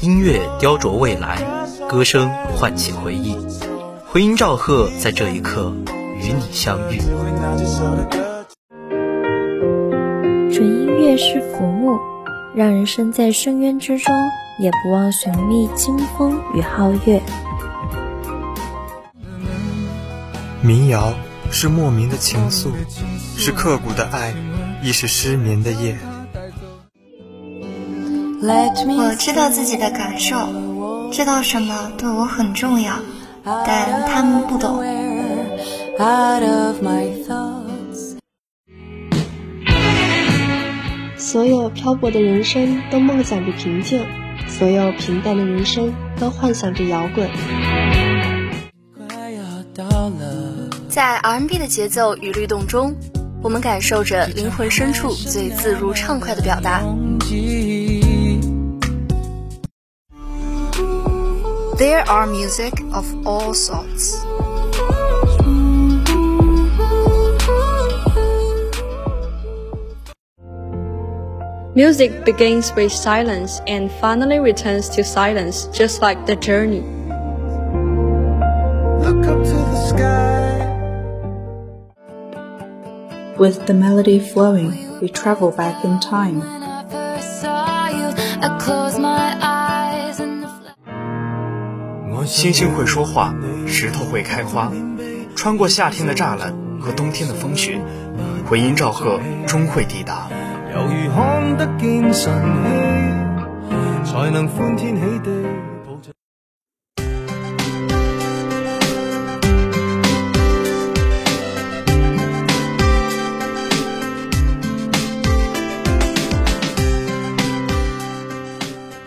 音乐雕琢未来，歌声唤起回忆。回音赵赫在这一刻与你相遇。纯音乐是浮木，让人生在深渊之中，也不忘寻觅清风与皓月。民谣是莫名的情愫，是刻骨的爱，亦是失眠的夜。我知道自己的感受，知道什么对我很重要，但他们不懂。所有漂泊的人生都梦想着平静，所有平淡的人生都幻想着摇滚。在 R&B 的节奏与律动中，我们感受着灵魂深处最自如畅快的表达。There are music of all sorts. Music begins with silence and finally returns to silence, just like the journey. With the melody flowing, we travel back in time. 星星会说话，石头会开花，穿过夏天的栅栏和冬天的风雪，回音赵贺终会抵达。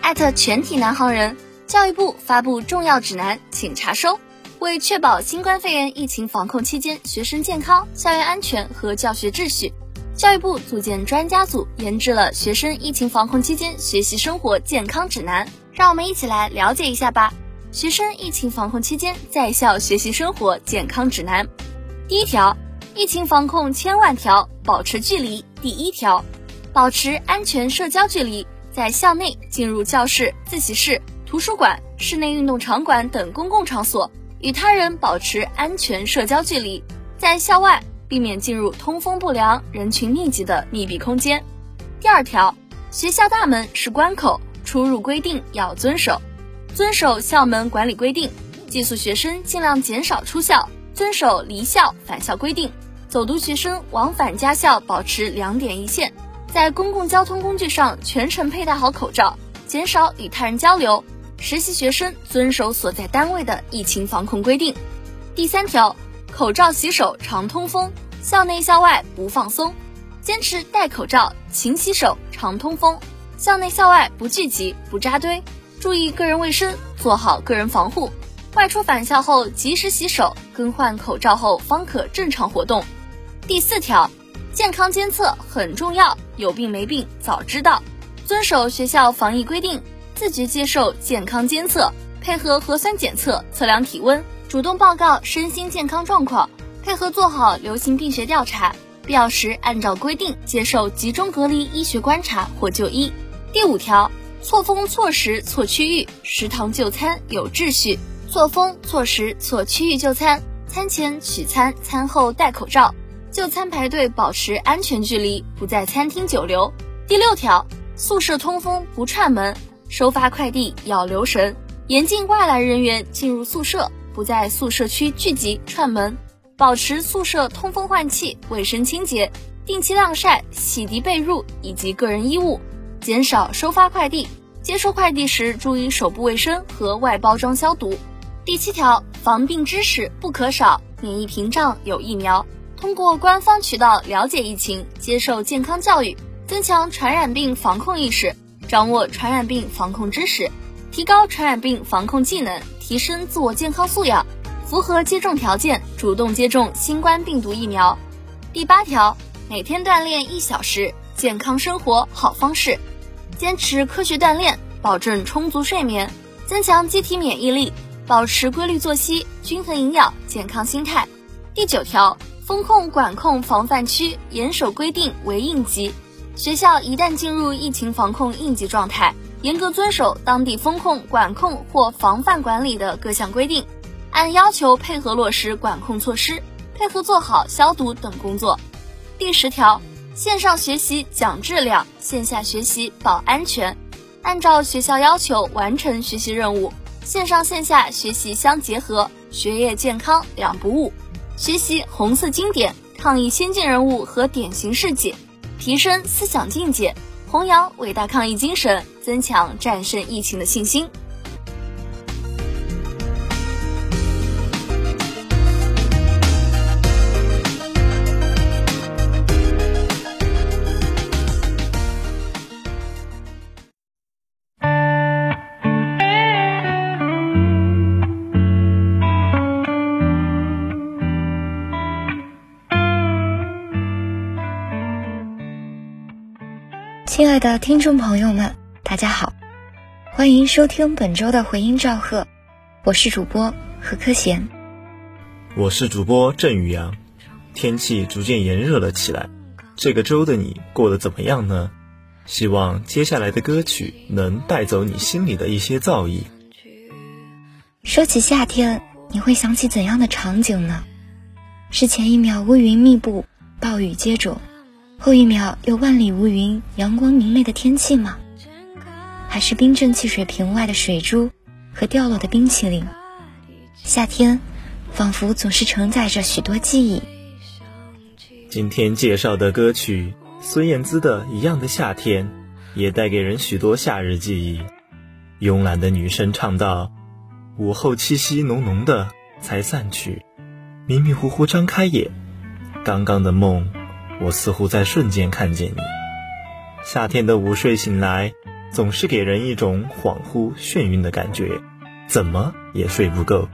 艾特全体南航人。教育部发布重要指南，请查收。为确保新冠肺炎疫情防控期间学生健康、校园安全和教学秩序，教育部组建专家组研制了《学生疫情防控期间学习生活健康指南》。让我们一起来了解一下吧。学生疫情防控期间在校学习生活健康指南，第一条，疫情防控千万条，保持距离。第一条，保持安全社交距离，在校内进入教室、自习室。图书馆、室内运动场馆等公共场所与他人保持安全社交距离，在校外避免进入通风不良、人群密集的密闭空间。第二条，学校大门是关口，出入规定要遵守，遵守校门管理规定。寄宿学生尽量减少出校，遵守离校返校规定。走读学生往返家校保持两点一线，在公共交通工具上全程佩戴好口罩，减少与他人交流。实习学生遵守所在单位的疫情防控规定。第三条，口罩洗手常通风，校内校外不放松，坚持戴口罩、勤洗手、常通风，校内校外不聚集、不扎堆，注意个人卫生，做好个人防护。外出返校后及时洗手、更换口罩后方可正常活动。第四条，健康监测很重要，有病没病早知道，遵守学校防疫规定。自觉接受健康监测，配合核酸检测测量体温，主动报告身心健康状况，配合做好流行病学调查，必要时按照规定接受集中隔离医学观察或就医。第五条，错峰错时错区域，食堂就餐有秩序。错峰错时错区域就餐，餐前取餐，餐后戴口罩，就餐排队保持安全距离，不在餐厅久留。第六条，宿舍通风不串门。收发快递要留神，严禁外来人员进入宿舍，不在宿舍区聚集串门，保持宿舍通风换气、卫生清洁，定期晾晒、洗涤被褥以及个人衣物，减少收发快递。接收快递时注意手部卫生和外包装消毒。第七条，防病知识不可少，免疫屏障有疫苗，通过官方渠道了解疫情，接受健康教育，增强传染病防控意识。掌握传染病防控知识，提高传染病防控技能，提升自我健康素养，符合接种条件，主动接种新冠病毒疫苗。第八条，每天锻炼一小时，健康生活好方式。坚持科学锻炼，保证充足睡眠，增强机体免疫力，保持规律作息，均衡营养，健康心态。第九条，风控管控防范区严守规定为应急。学校一旦进入疫情防控应急状态，严格遵守当地风控、管控或防范管理的各项规定，按要求配合落实管控措施，配合做好消毒等工作。第十条，线上学习讲质量，线下学习保安全，按照学校要求完成学习任务，线上线下学习相结合，学业健康两不误。学习红色经典，抗疫先进人物和典型事迹，提升思想境界，弘扬伟大抗疫精神，增强战胜疫情的信心。的听众朋友们，大家好，欢迎收听本周的回音赵贺，我是主播何科贤，我是主播郑宇阳。天气逐渐炎热了起来，这个周的你过得怎么样呢？希望接下来的歌曲能带走你心里的一些燥意。说起夏天，你会想起怎样的场景呢？是前一秒乌云密布，暴雨接踵。后一秒又万里无云、阳光明媚的天气吗？还是冰镇汽水瓶外的水珠和掉落的冰淇淋？夏天，仿佛总是承载着许多记忆。今天介绍的歌曲，孙燕姿的《一样的夏天》，也带给人许多夏日记忆。慵懒的女声唱道：“午后气息浓浓的才散去，迷迷糊糊张开眼，刚刚的梦。”我似乎在瞬间看见你。夏天的午睡醒来，总是给人一种恍惚眩晕的感觉，怎么也睡不够。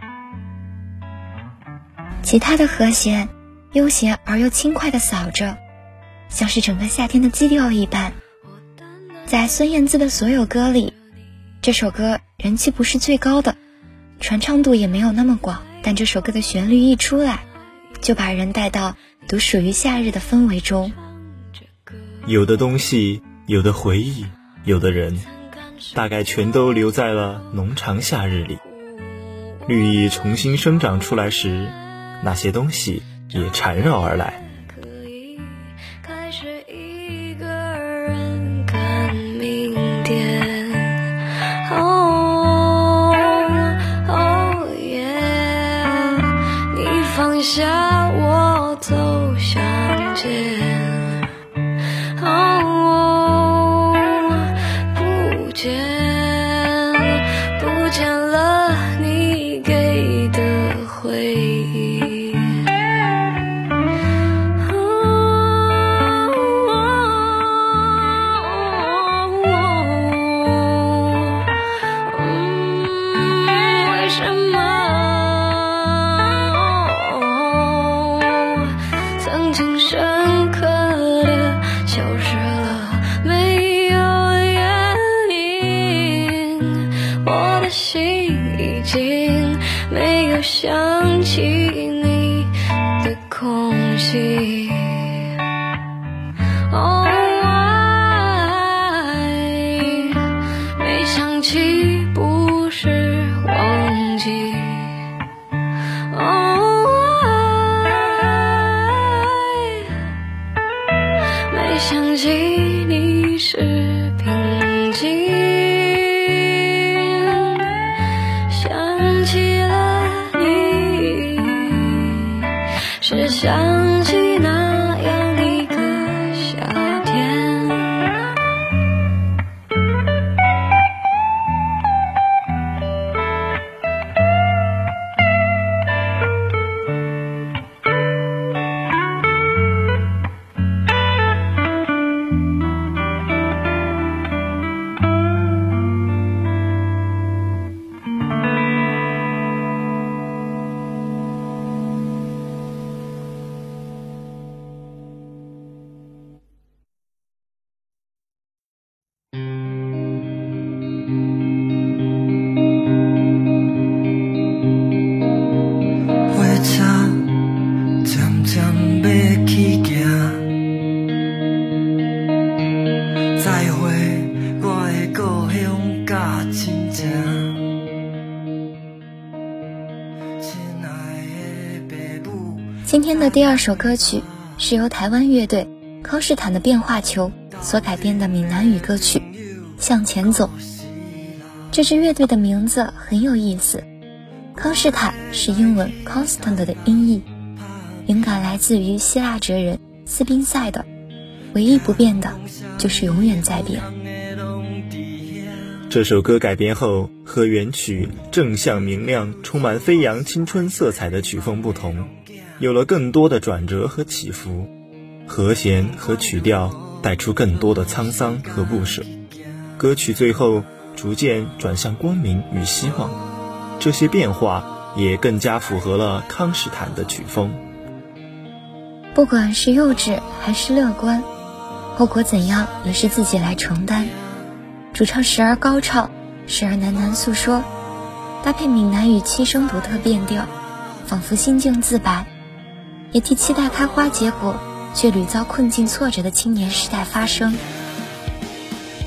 吉他的和弦悠闲而又轻快地扫着，像是整个夏天的基调一般。在孙燕姿的所有歌里，这首歌人气不是最高的，传唱度也没有那么广，但这首歌的旋律一出来，就把人带到。独属于夏日的氛围中，有的东西，有的回忆，有的人，大概全都留在了农场夏日里。绿意重新生长出来时，那些东西也缠绕而来。今天的第二首歌曲是由台湾乐队康士坦的变化球所改编的闽南语歌曲《向前走》。这支乐队的名字很有意思，康士坦是英文 constant 的音译，灵感来自于希腊哲人斯宾塞的“唯一不变的，就是永远在变”。这首歌改编后，和原曲正向明亮、充满飞扬青春色彩的曲风不同，有了更多的转折和起伏，和弦和曲调带出更多的沧桑和不舍。歌曲最后。逐渐转向光明与希望，这些变化也更加符合了康斯坦的曲风。不管是幼稚还是乐观，后果怎样也是自己来承担。主唱时而高唱，时而喃喃诉说，搭配闽南语七声独特变调，仿佛心境自白，也替期待开花结果却屡遭困境挫折的青年时代发声。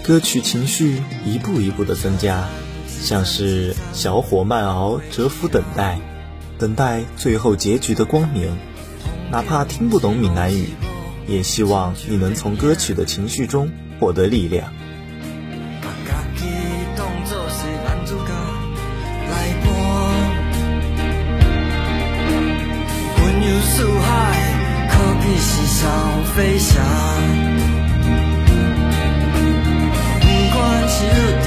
歌曲情绪一步一步的增加，像是小火慢熬，蛰伏等待，等待最后结局的光明。哪怕听不懂闽南语，也希望你能从歌曲的情绪中获得力量。少飞翔。不管是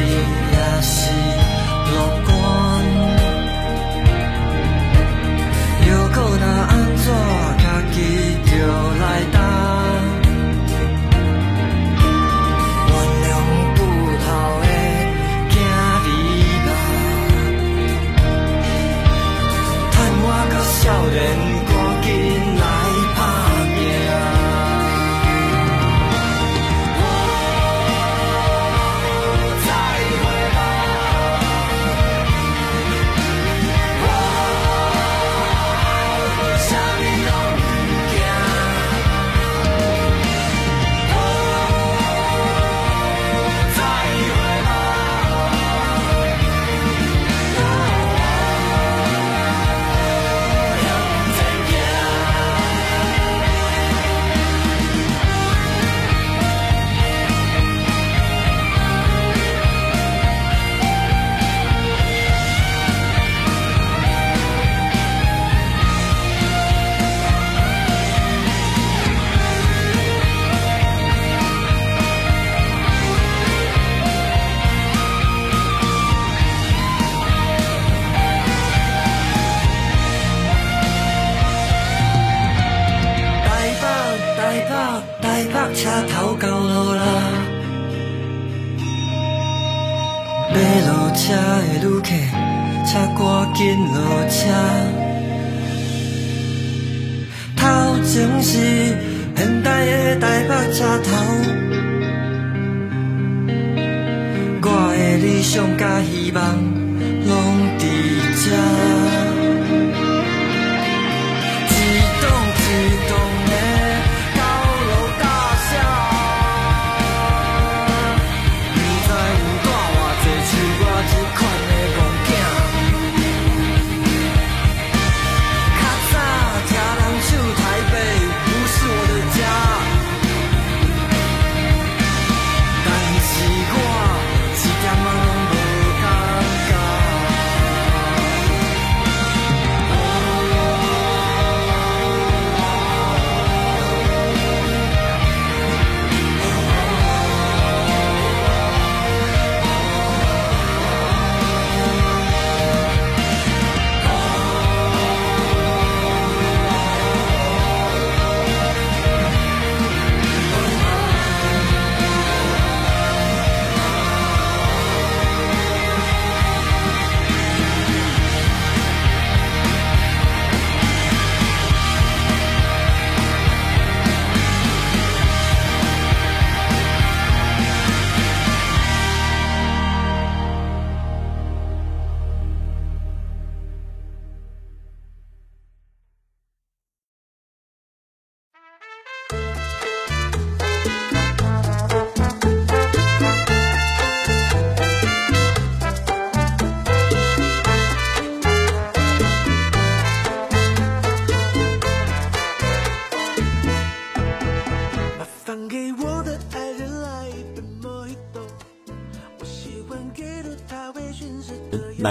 你懂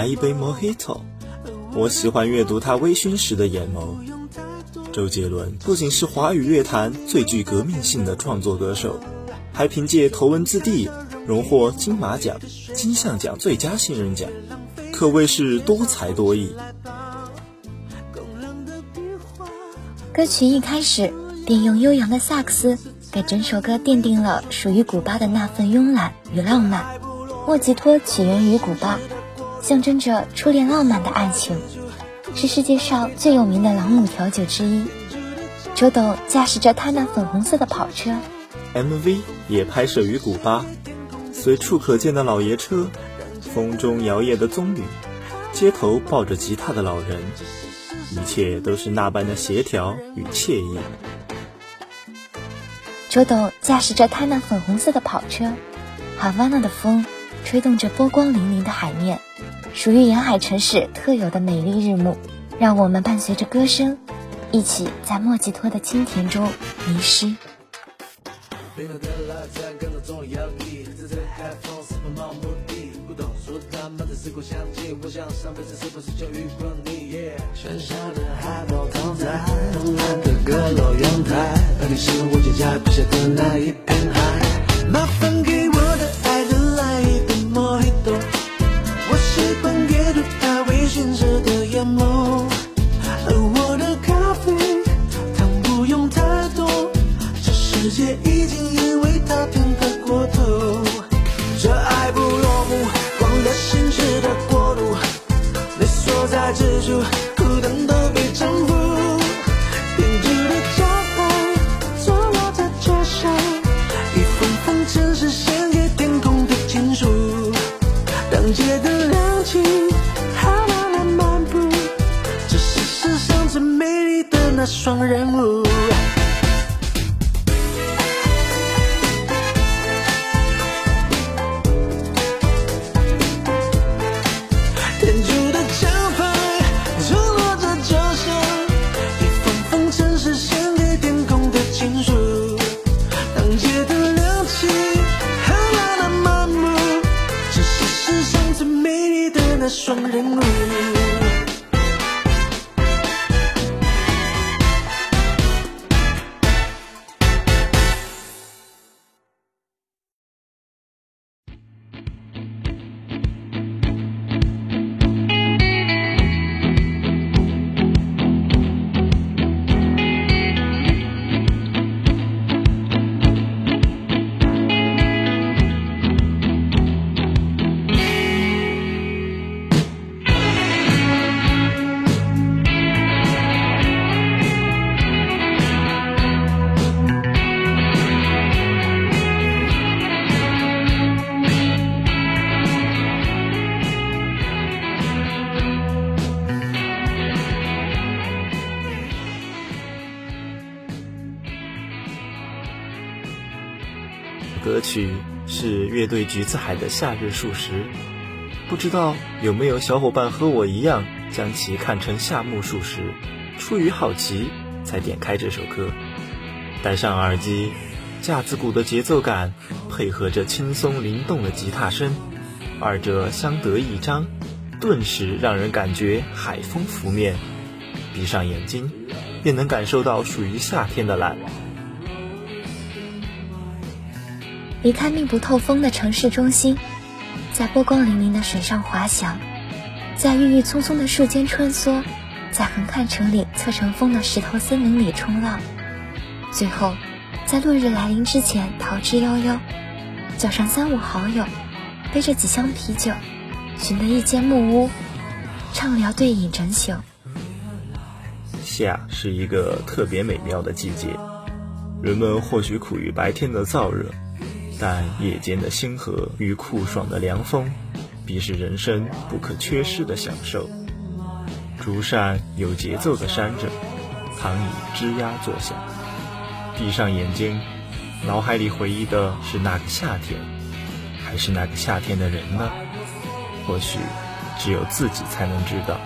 一杯 Mojito。我喜欢阅读他微醺时的眼眸。周杰伦不仅是华语乐坛最具革命性的创作歌手，还凭借《头文字 D》荣获金马奖、金像奖最佳新人奖，可谓是多才多艺。歌曲一开始便用悠扬的萨克斯给整首歌奠定了属于古巴的那份慵懒与浪漫。莫吉托起源于古巴，象征着初恋浪漫的爱情，是世界上最有名的朗姆调酒之一。周董驾驶着他那粉红色的跑车，MV 也拍摄于古巴，随处可见的老爷车，风中摇曳的棕榈，街头抱着吉他的老人。一切都是那般的协调与惬意。周董驾驶着他那粉红色的跑车，哈瓦那的风吹动着波光粼粼的海面，属于沿海城市特有的美丽日暮。让我们伴随着歌声，一起在莫吉托的清甜中迷失。时光相近，我想上辈子是不是就遇过你？喧嚣的海报躺在慵懒的阁楼阳台，而你是我脚下笔下的那一片海。麻烦给当街灯亮起，哈拉那漫步，这是世上最美丽的那双人舞。橘子海的《夏日树石》，不知道有没有小伙伴和我一样将其看成夏目漱石，出于好奇才点开这首歌，戴上耳机，架子鼓的节奏感配合着轻松灵动的吉他声，二者相得益彰，顿时让人感觉海风拂面，闭上眼睛便能感受到属于夏天的蓝。离开密不透风的城市中心，在波光粼粼的水上滑翔，在郁郁葱葱的树间穿梭，在横看成岭侧成峰的石头森林里冲浪，最后在落日来临之前逃之夭夭，叫上三五好友，背着几箱啤酒，寻得一间木屋，畅聊对饮整宿。夏是一个特别美妙的季节，人们或许苦于白天的燥热。但夜间的星河与酷爽的凉风，必是人生不可缺失的享受。竹扇有节奏地扇着，躺椅吱呀作响。闭上眼睛，脑海里回忆的是那个夏天，还是那个夏天的人呢？或许，只有自己才能知道。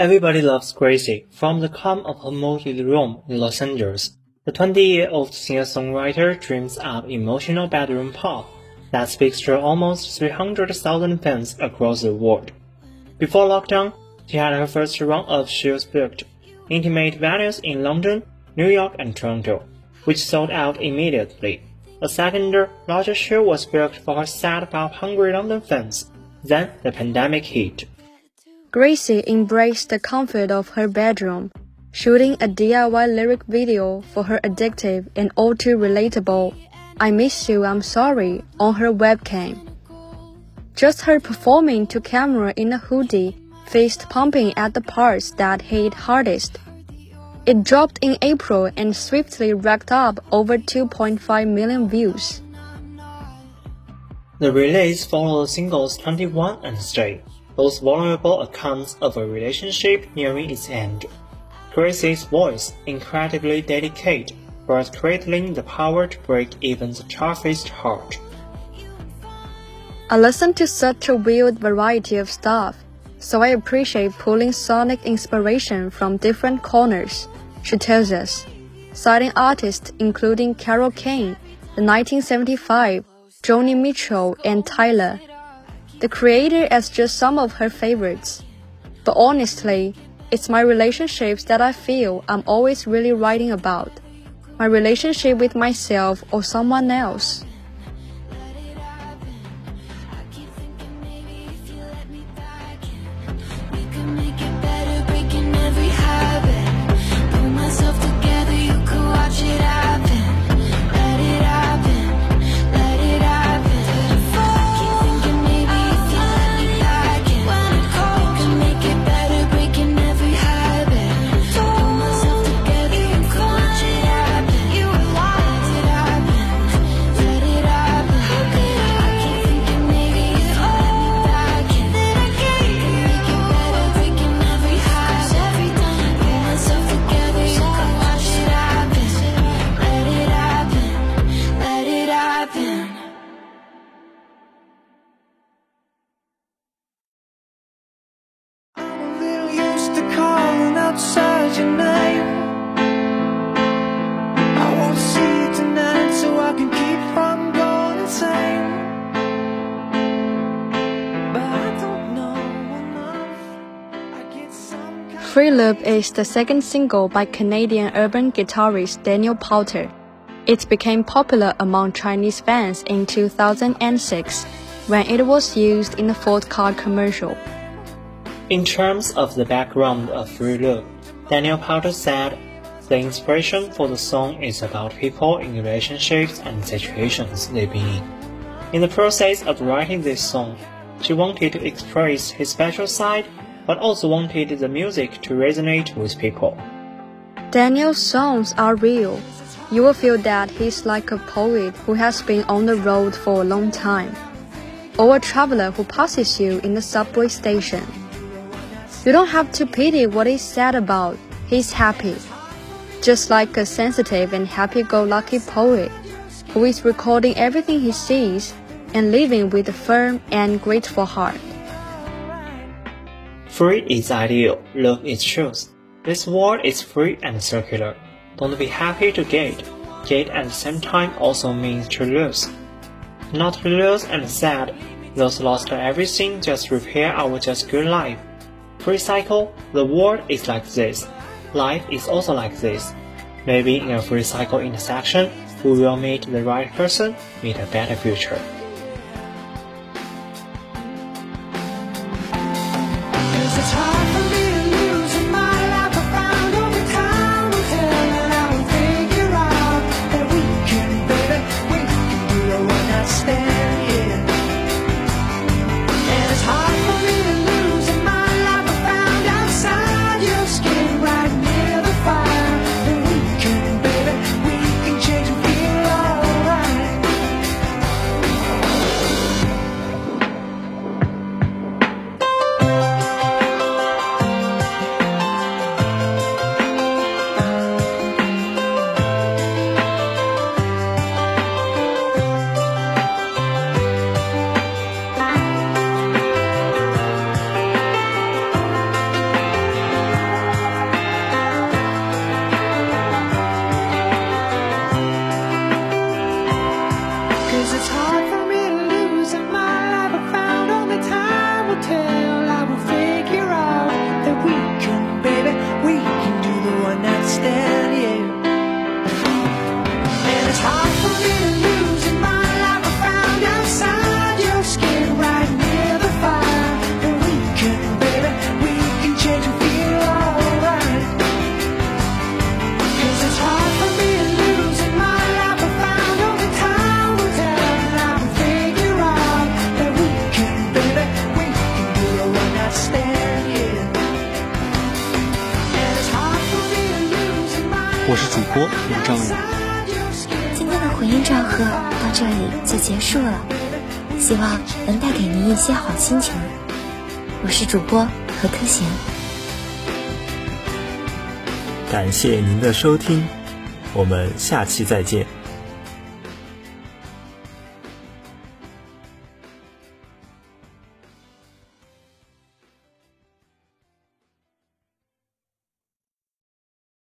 Everybody Loves Gracie from the calm of her motel room in Los Angeles. The 20-year-old singer-songwriter dreams up emotional bedroom pop that speaks to almost 300,000 fans across the world. Before lockdown, she had her first round of shows booked, intimate venues in London, New York, and Toronto, which sold out immediately. A second, larger show was booked for her sad but hungry London fans. Then the pandemic hit. Gracie embraced the comfort of her bedroom, shooting a DIY lyric video for her addictive and all too relatable I Miss You, I'm Sorry on her webcam. Just her performing to camera in a hoodie, fist pumping at the parts that hit hardest. It dropped in April and swiftly racked up over 2.5 million views. The release followed singles 21 and Stay, both vulnerable accounts of a relationship nearing its end. Gracie's voice, incredibly delicate, but cradling the power to break even the toughest heart. I listen to such a weird variety of stuff, so I appreciate pulling sonic inspiration from different corners, she tells us, citing artists including Carole King, the 1975, Joni Mitchell, and Tyler. The creator as just some of her favorites. But honestly, it's my relationships that I feel I'm always really writing about. My relationship with myself or someone else. Free Loop is the second single by Canadian urban guitarist Daniel Powter. It became popular among Chinese fans in 2006 when it was used in a Ford car commercial. In terms of the background of Free Loop, Daniel Powter said, the inspiration for the song is about people in relationships and situations they've been in. In the process of writing this song, she wanted to express his special side but also wanted the music to resonate with people. Daniel's songs are real. You will feel that he's like a poet who has been on the road for a long time, or a traveler who passes you in the subway station. You don't have to pity what he's sad about, he's happy. Just like a sensitive and happy go lucky poet who is recording everything he sees and living with a firm and grateful heart. Free is ideal, love is truth. This world is free and circular. Don't be happy to get. Get at the same time also means to lose. Not lose and sad. Those lost everything just repair our just good life. Free cycle, the world is like this. Life is also like this. Maybe in a free cycle intersection, we will meet the right person, meet a better future. 束了，希望能带给您一些好心情。我是主播何科贤，感谢您的收听，我们下期再见。